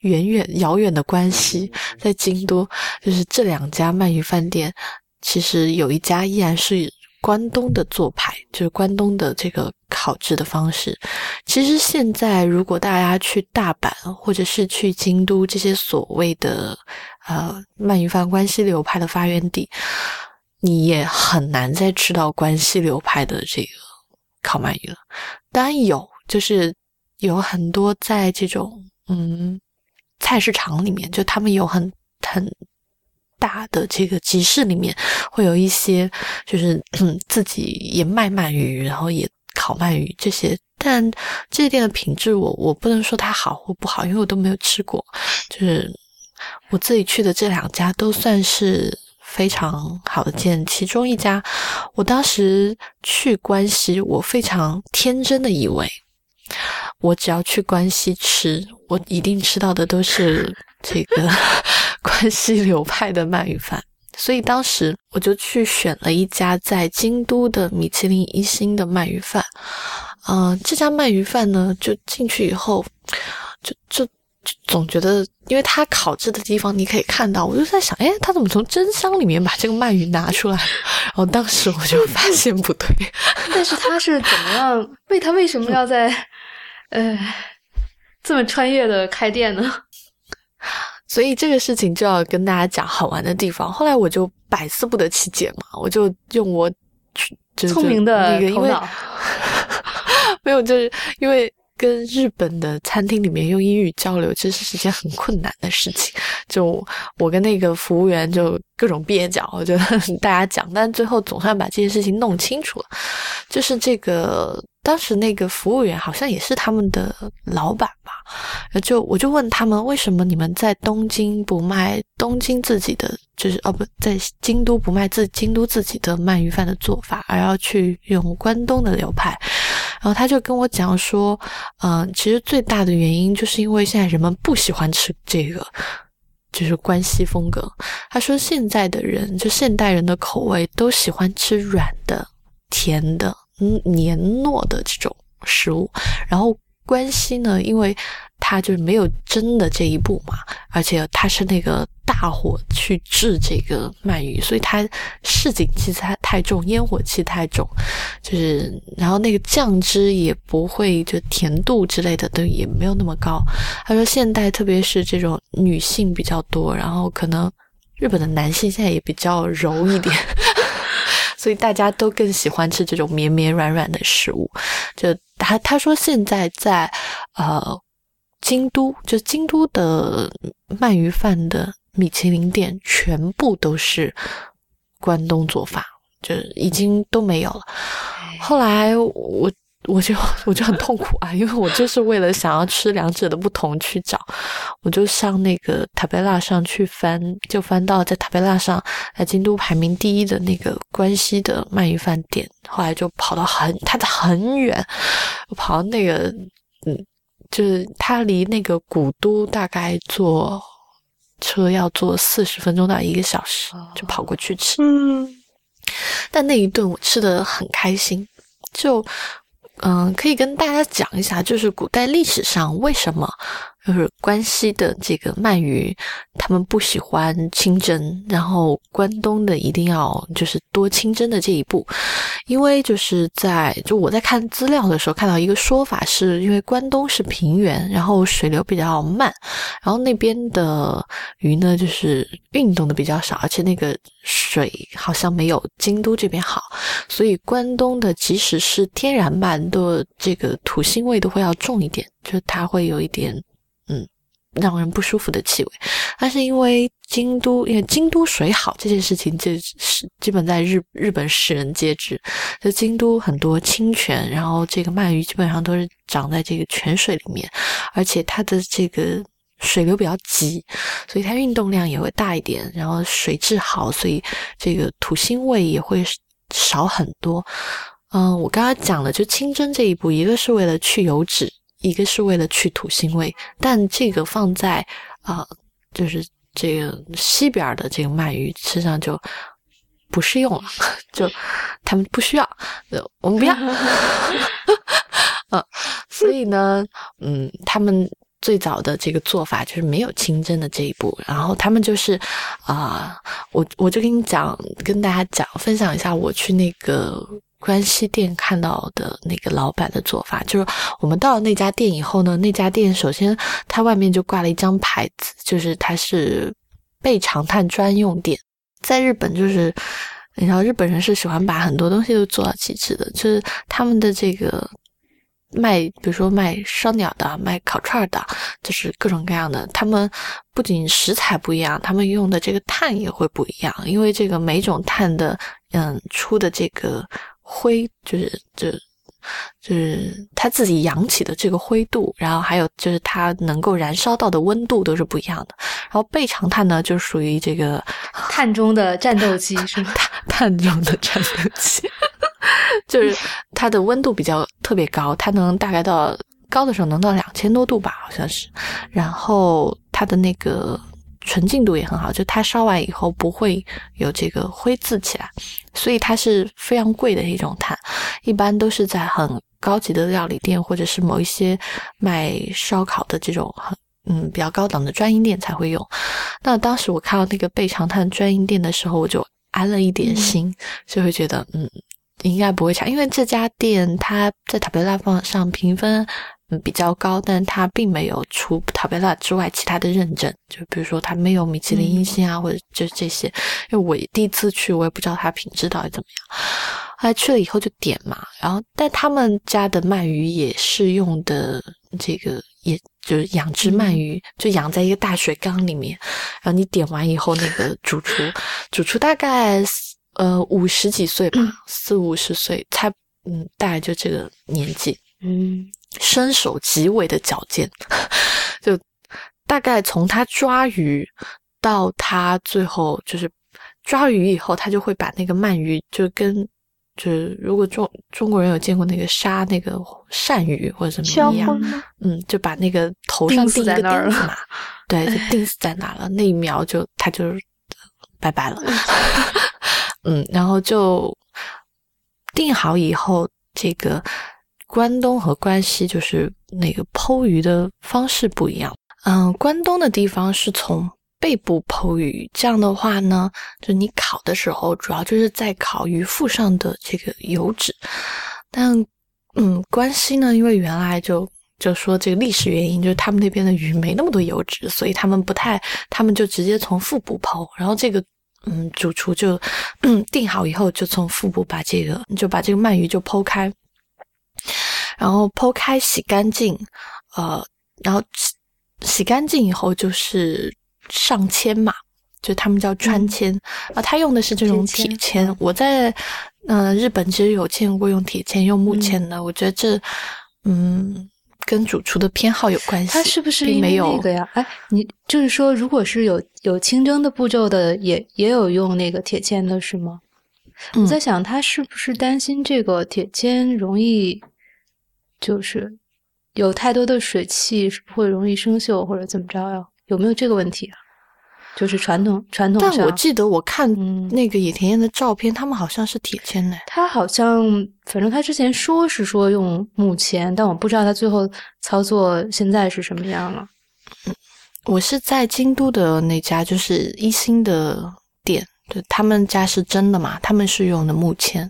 远远遥远的关西，在京都，就是这两家鳗鱼饭店。其实有一家依然是关东的做派，就是关东的这个烤制的方式。其实现在如果大家去大阪或者是去京都这些所谓的呃鳗鱼饭关西流派的发源地，你也很难再吃到关西流派的这个烤鳗鱼了。当然有，就是有很多在这种嗯菜市场里面，就他们有很很。大的这个集市里面会有一些，就是 自己也卖鳗鱼，然后也烤鳗鱼这些。但这店的品质，我我不能说它好或不好，因为我都没有吃过。就是我自己去的这两家都算是非常好的店。其中一家，我当时去关西，我非常天真的以为，我只要去关西吃，我一定吃到的都是这个。关西流派的鳗鱼饭，所以当时我就去选了一家在京都的米其林一星的鳗鱼饭。嗯，这家鳗鱼饭呢，就进去以后，就就就总觉得，因为它烤制的地方你可以看到，我就在想，哎，他怎么从蒸箱里面把这个鳗鱼拿出来？然后当时我就发现不对。但是他是怎么样？为他为什么要在呃这么穿越的开店呢？所以这个事情就要跟大家讲好玩的地方。后来我就百思不得其解嘛，我就用我聪明的那个，因为，没有，就是因为跟日本的餐厅里面用英语交流，其实是一件很困难的事情。就我跟那个服务员就各种蹩脚，我就 大家讲，但最后总算把这件事情弄清楚了。就是这个。当时那个服务员好像也是他们的老板吧，就我就问他们为什么你们在东京不卖东京自己的，就是哦不在京都不卖自京都自己的鳗鱼饭的做法，而要去用关东的流派。然后他就跟我讲说，嗯，其实最大的原因就是因为现在人们不喜欢吃这个，就是关西风格。他说现在的人就现代人的口味都喜欢吃软的、甜的。嗯黏糯的这种食物，然后关西呢，因为它就是没有蒸的这一步嘛，而且它是那个大火去制这个鳗鱼，所以它市井气太太重，烟火气太重，就是然后那个酱汁也不会就甜度之类的都也没有那么高。他说现代特别是这种女性比较多，然后可能日本的男性现在也比较柔一点。所以大家都更喜欢吃这种绵绵软软的食物。就他他说现在在呃京都，就京都的鳗鱼饭的米其林店全部都是关东做法，就已经都没有了。后来我。我就 我就很痛苦啊，因为我就是为了想要吃两者的不同去找，我就上那个塔贝拉上去翻，就翻到在塔贝拉上在京都排名第一的那个关西的鳗鱼饭店，后来就跑到很它的很远，我跑到那个嗯，就是它离那个古都大概坐车要坐四十分钟到一个小时，就跑过去吃。嗯，但那一顿我吃的很开心，就。嗯，可以跟大家讲一下，就是古代历史上为什么。就是关西的这个鳗鱼，他们不喜欢清蒸，然后关东的一定要就是多清蒸的这一步，因为就是在就我在看资料的时候看到一个说法，是因为关东是平原，然后水流比较慢，然后那边的鱼呢就是运动的比较少，而且那个水好像没有京都这边好，所以关东的即使是天然鳗的这个土腥味都会要重一点，就它会有一点。让人不舒服的气味，但是因为京都，因为京都水好这件事情，就是基本在日日本世人皆知。就京都很多清泉，然后这个鳗鱼基本上都是长在这个泉水里面，而且它的这个水流比较急，所以它运动量也会大一点。然后水质好，所以这个土腥味也会少很多。嗯，我刚刚讲了，就清蒸这一步，一个是为了去油脂。一个是为了去土腥味，但这个放在啊，就是这个西边的这个鳗鱼身上就不适用了，就他们不需要，我们不要。嗯，所以呢，嗯，他们最早的这个做法就是没有清蒸的这一步，然后他们就是啊，我我就跟你讲，跟大家讲分享一下我去那个关西店看到的那个老板的做法，就是我们到了那家店以后呢，那家店首先它外面就挂了一张牌子，就是它是备长炭专用店，在日本就是你知道日本人是喜欢把很多东西都做到极致的，就是他们的这个。卖，比如说卖烧鸟的，卖烤串的，就是各种各样的。他们不仅食材不一样，他们用的这个炭也会不一样，因为这个每种炭的，嗯，出的这个灰，就是就就是它自己扬起的这个灰度，然后还有就是它能够燃烧到的温度都是不一样的。然后倍长炭呢，就属于这个 碳中的战斗机，是吗？炭炭中的战斗机。就是它的温度比较特别高，它能大概到高的时候能到两千多度吧，好像是。然后它的那个纯净度也很好，就它烧完以后不会有这个灰渍起来，所以它是非常贵的一种炭，一般都是在很高级的料理店或者是某一些卖烧烤的这种很嗯比较高档的专营店才会用。那当时我看到那个倍长炭专营店的时候，我就安了一点心，就会觉得嗯。应该不会差，因为这家店它在塔贝拉放上评分嗯比较高，但它并没有除塔贝拉之外其他的认证，就比如说它没有米其林一星啊，或者就是这些。因为我第一次去，我也不知道它品质到底怎么样。后来去了以后就点嘛，然后但他们家的鳗鱼也是用的这个，也就是养殖鳗鱼，就养在一个大水缸里面。然后你点完以后，那个主厨主厨大概。呃，五十几岁吧，四五十岁，才嗯，大概就这个年纪，嗯，身手极为的矫健，就大概从他抓鱼到他最后就是抓鱼以后，他就会把那个鳗鱼就跟就是如果中中国人有见过那个杀那个鳝鱼或者什么一样，嗯，就把那个头上钉一个钉子嘛，对，就钉死在哪了，那一秒就他就拜拜了。嗯，然后就定好以后，这个关东和关西就是那个剖鱼的方式不一样。嗯，关东的地方是从背部剖鱼，这样的话呢，就你烤的时候，主要就是在烤鱼腹上的这个油脂。但嗯，关西呢，因为原来就就说这个历史原因，就是他们那边的鱼没那么多油脂，所以他们不太，他们就直接从腹部剖，然后这个。嗯，主厨就定好以后，就从腹部把这个，就把这个鳗鱼就剖开，然后剖开洗干净，呃，然后洗洗干净以后就是上铅嘛，就他们叫穿铅啊，他用的是这种铁签。我在嗯日本其实有见过用铁签、用木签的，我觉得这嗯。跟主厨的偏好有关系，他是不是因为那个呀？哎，你就是说，如果是有有清蒸的步骤的，也也有用那个铁签的是吗？我在想，他是不是担心这个铁签容易，就是有太多的水汽，是不会容易生锈或者怎么着呀？有没有这个问题啊？就是传统传统，但我记得我看那个野田彦的照片，他们好像是铁签的。他好像，反正他之前说是说用木签，但我不知道他最后操作现在是什么样了。我是在京都的那家，就是一星的店，对他们家是真的嘛？他们是用的木签。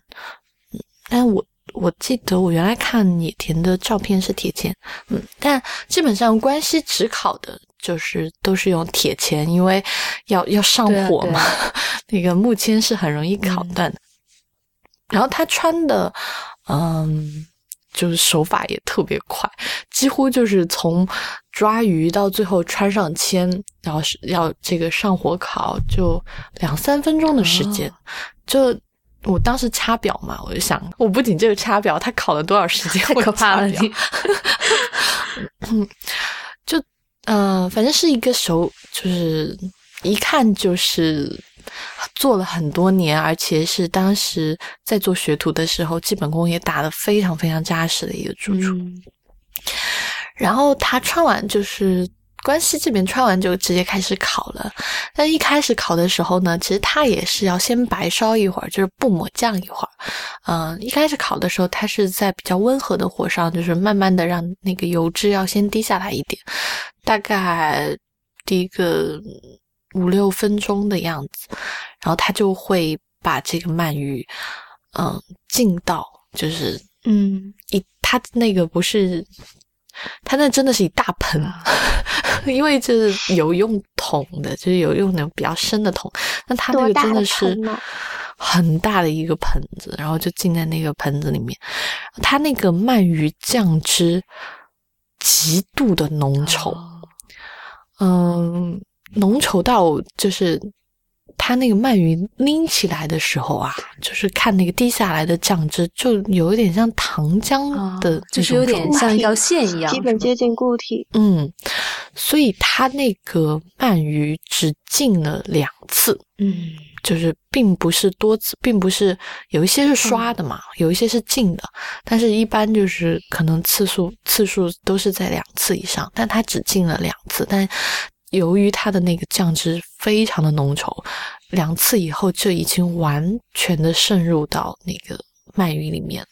嗯，但我我记得我原来看野田的照片是铁签，嗯，但基本上关西只烤的。就是都是用铁签，因为要要上火嘛，那个木签是很容易烤断的。然后他穿的，嗯，就是手法也特别快，几乎就是从抓鱼到最后穿上签，然后是要这个上火烤，就两三分钟的时间。就我当时掐表嘛，我就想，我不仅这个掐表，他考了多少时间，太可怕了，你。嗯，反正是一个手，就是一看就是做了很多年，而且是当时在做学徒的时候，基本功也打得非常非常扎实的一个主厨。然后他穿完就是关西这边穿完就直接开始烤了。但一开始烤的时候呢，其实它也是要先白烧一会儿，就是不抹酱一会儿。嗯，一开始烤的时候，它是在比较温和的火上，就是慢慢的让那个油脂要先滴下来一点，大概滴个五六分钟的样子，然后它就会把这个鳗鱼，嗯，浸到就是嗯一，它那个不是。它那真的是一大盆，因为就是有用桶的，就是有用那种比较深的桶。那它那个真的是很大的一个盆子，然后就浸在那个盆子里面。它那个鳗鱼酱汁极度的浓稠，嗯，浓稠到就是。它那个鳗鱼拎起来的时候啊，就是看那个滴下来的酱汁，就有一点像糖浆的，就是有点像一条线一样，基本接近固体。嗯，所以它那个鳗鱼只浸了两次，嗯，就是并不是多次，并不是有一些是刷的嘛，有一些是浸的，但是一般就是可能次数次数都是在两次以上，但它只浸了两次，但。由于它的那个酱汁非常的浓稠，两次以后就已经完全的渗入到那个鳗鱼里面，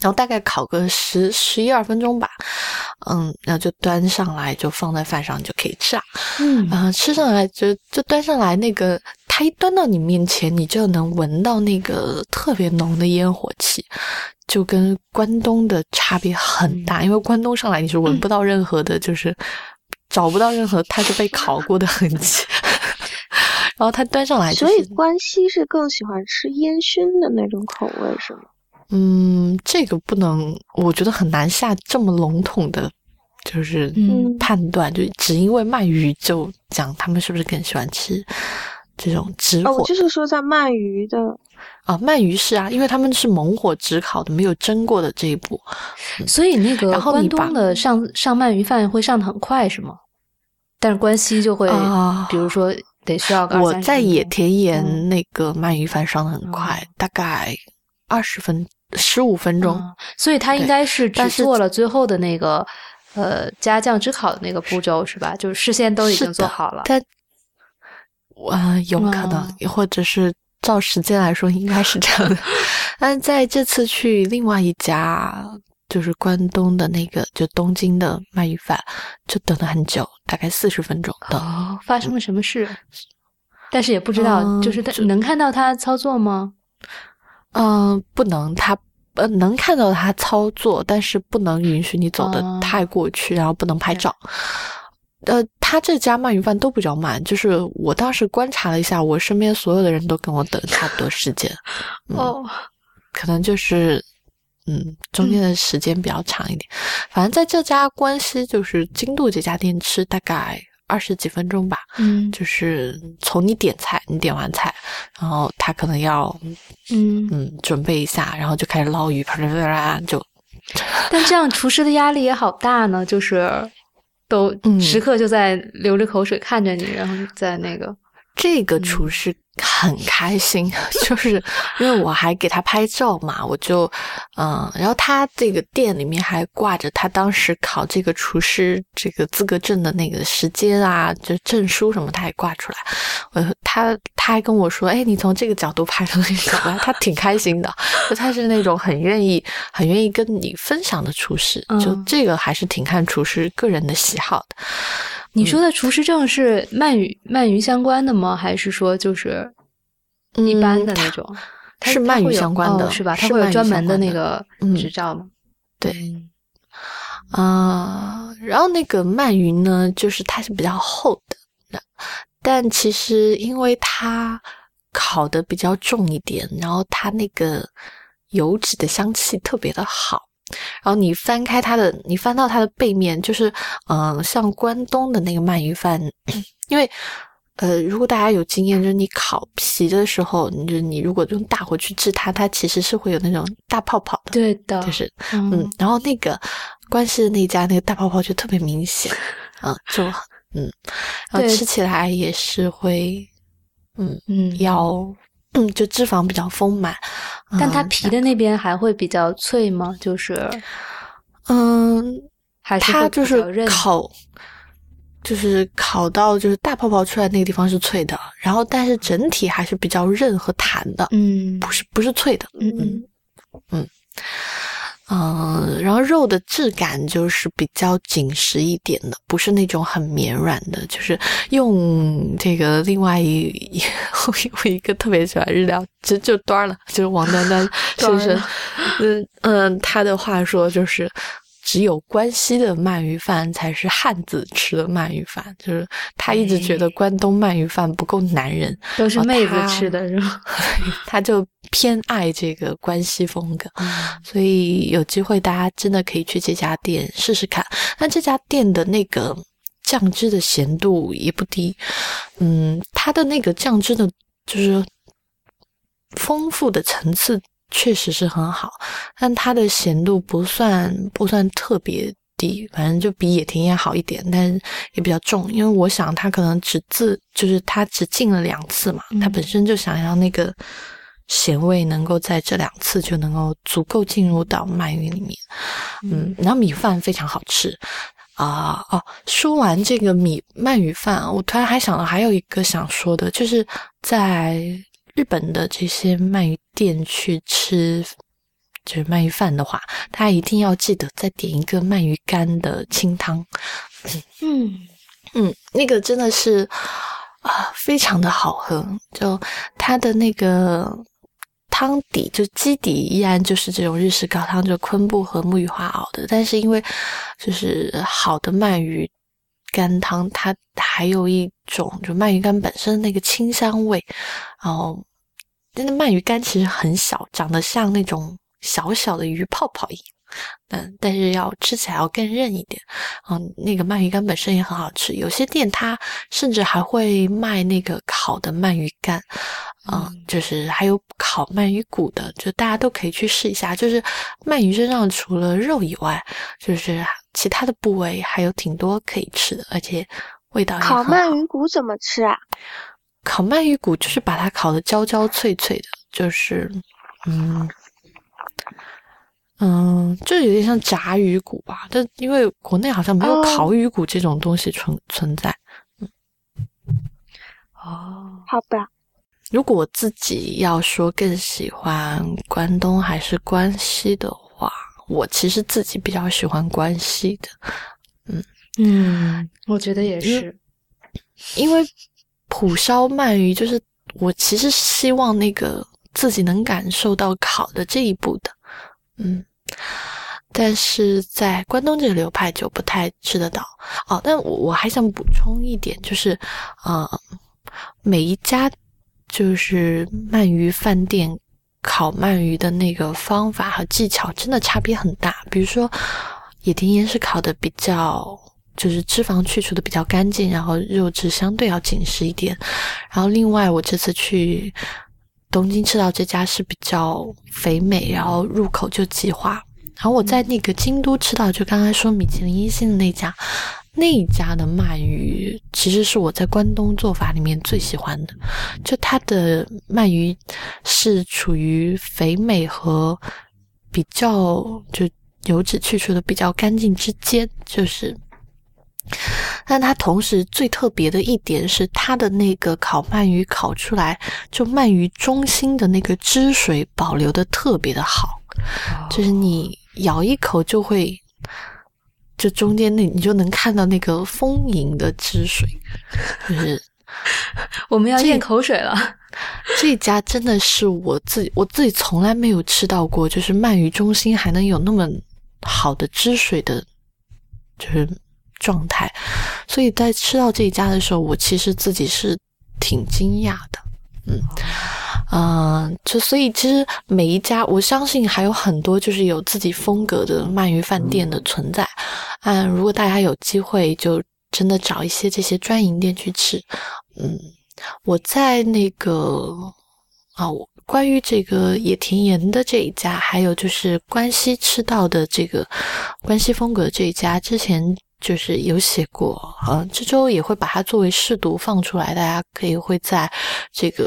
然后大概烤个十十一二分钟吧，嗯，然后就端上来，就放在饭上就可以吃啊，嗯，啊，吃上来就就端上来，那个它一端到你面前，你就能闻到那个特别浓的烟火气，就跟关东的差别很大，因为关东上来你是闻不到任何的，就是。找不到任何它是被烤过的痕迹，然后它端上来，所以关西是更喜欢吃烟熏的那种口味，是吗？嗯，这个不能，我觉得很难下这么笼统的，就是判断，就只因为鳗鱼就讲他们是不是更喜欢吃这种直火？哦，就是说在鳗鱼的啊，鳗鱼是啊，因为他们是猛火直烤的，没有蒸过的这一步，所以那个关东的上上鳗鱼饭会上的很快，是吗？但是关西就会，比如说得需要我在野田盐那个鳗鱼饭上的很快，大概二十分十五分钟，所以他应该是只做了最后的那个呃加酱汁烤的那个步骤是吧？就是事先都已经做好了。它，啊，有可能，或者是照时间来说应该是这样的。但在这次去另外一家。就是关东的那个，就东京的鳗鱼饭，就等了很久，大概四十分钟。哦，发生了什么事？但是也不知道，就是他能看到他操作吗？嗯，不能，他呃能看到他操作，但是不能允许你走的太过去，然后不能拍照。呃，他这家鳗鱼饭都比较慢，就是我当时观察了一下，我身边所有的人都跟我等差不多时间。哦，可能就是。嗯，中间的时间比较长一点。反正在这家关西，就是京都这家店吃大概二十几分钟吧。嗯，就是从你点菜，你点完菜，然后他可能要嗯嗯准备一下，然后就开始捞鱼，啪啦啪啦就。但这样厨师的压力也好大呢，就是都时刻就在流着口水看着你，然后在那个这个厨师。很开心，就是因为我还给他拍照嘛，我就嗯，然后他这个店里面还挂着他当时考这个厨师这个资格证的那个时间啊，就证书什么，他也挂出来。我他他还跟我说，哎，你从这个角度拍，的那个角度，他挺开心的，就他是那种很愿意、很愿意跟你分享的厨师，就这个还是挺看厨师个人的喜好的。你说的厨师证是鳗鱼鳗鱼相关的吗？还是说就是一般的那种？是鳗鱼相关的，是吧？它会有专门的那个执照吗？对，啊，然后那个鳗鱼呢，就是它是比较厚的，但其实因为它烤的比较重一点，然后它那个油脂的香气特别的好。然后你翻开它的，你翻到它的背面，就是，嗯，像关东的那个鳗鱼饭，因为，呃，如果大家有经验，就是你烤皮的时候，你就你如果用大火去炙它，它其实是会有那种大泡泡的。对的，就是，嗯，然后那个关西的那家那个大泡泡就特别明显，嗯，就，嗯，然后吃起来也是会，嗯嗯，要。嗯，就脂肪比较丰满，但它皮的那边还会比较脆吗？就是，嗯，还是它就是烤，就是烤到就是大泡泡出来那个地方是脆的，然后但是整体还是比较韧和弹的，嗯，不是不是脆的，嗯嗯嗯。嗯，然后肉的质感就是比较紧实一点的，不是那种很绵软的。就是用这个另外一 我一个特别喜欢日料，就就端了，就是王丹丹先生，嗯嗯，他的话说就是。只有关西的鳗鱼饭才是汉子吃的鳗鱼饭，就是他一直觉得关东鳗鱼饭不够男人，都是妹子吃的，是吧？他就偏爱这个关西风格，所以有机会大家真的可以去这家店试试看。那这家店的那个酱汁的咸度也不低，嗯，它的那个酱汁的，就是丰富的层次。确实是很好，但它的咸度不算不算特别低，反正就比野田也好一点，但也比较重。因为我想他可能只自就是他只进了两次嘛，他本身就想要那个咸味能够在这两次就能够足够进入到鳗鱼里面。嗯，然后米饭非常好吃啊哦。说完这个米鳗鱼饭，我突然还想到还有一个想说的，就是在。日本的这些鳗鱼店去吃就是鳗鱼饭的话，大家一定要记得再点一个鳗鱼干的清汤。嗯嗯，那个真的是啊，非常的好喝。就它的那个汤底，就基底依然就是这种日式高汤，就昆布和木鱼花熬的。但是因为就是好的鳗鱼干汤，它还有一种就鳗鱼干本身那个清香味。然后，那鳗鱼干其实很小，长得像那种小小的鱼泡泡一样，嗯，但是要吃起来要更韧一点。嗯，那个鳗鱼干本身也很好吃，有些店它甚至还会卖那个烤的鳗鱼干，嗯，就是还有烤鳗鱼骨的，就大家都可以去试一下。就是鳗鱼身上除了肉以外，就是其他的部位还有挺多可以吃的，而且味道也烤鳗鱼骨怎么吃啊？烤鳗鱼骨就是把它烤的焦焦脆脆的，就是嗯嗯，就有点像炸鱼骨吧。但因为国内好像没有烤鱼骨这种东西存存在。嗯，哦，好吧。如果我自己要说更喜欢关东还是关西的话，我其实自己比较喜欢关系的。嗯嗯，我觉得也是，因为。蒲烧鳗鱼就是我其实希望那个自己能感受到烤的这一步的，嗯，但是在关东这个流派就不太吃得到哦。但我我还想补充一点，就是呃，每一家就是鳗鱼饭店烤鳗鱼的那个方法和技巧真的差别很大。比如说野田盐是烤的比较。就是脂肪去除的比较干净，然后肉质相对要紧实一点。然后另外，我这次去东京吃到这家是比较肥美，然后入口就即化。然后我在那个京都吃到，就刚才说米其林一星的那家，那一家的鳗鱼其实是我在关东做法里面最喜欢的。就它的鳗鱼是处于肥美和比较就油脂去除的比较干净之间，就是。但它同时最特别的一点是，它的那个烤鳗鱼烤出来，就鳗鱼中心的那个汁水保留的特别的好，就是你咬一口就会，就中间那你就能看到那个丰盈的汁水，就是我们要咽口水了。这家真的是我自己我自己从来没有吃到过，就是鳗鱼中心还能有那么好的汁水的，就是。状态，所以在吃到这一家的时候，我其实自己是挺惊讶的，嗯，嗯，就所以其实每一家，我相信还有很多就是有自己风格的鳗鱼饭店的存在，嗯，如果大家有机会，就真的找一些这些专营店去吃，嗯，我在那个啊，关于这个野田盐的这一家，还有就是关西吃到的这个关西风格这一家，之前。就是有写过，嗯，这周也会把它作为试读放出来，大家可以会在这个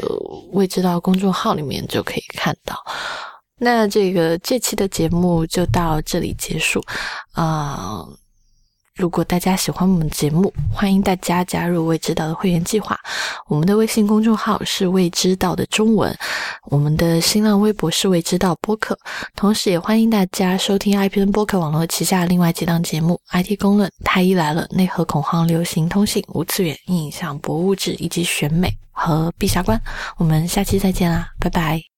未知道公众号里面就可以看到。那这个这期的节目就到这里结束，啊，如果大家喜欢我们节目，欢迎大家加入未知道的会员计划。我们的微信公众号是未知道的中文，我们的新浪微博是未知道播客。同时，也欢迎大家收听 IPN 播客网络旗下另外几档节目：IT 公论、太医来了、内核恐慌、流行通信、无次元、印象、博物志以及选美和陛下观。我们下期再见啦，拜拜。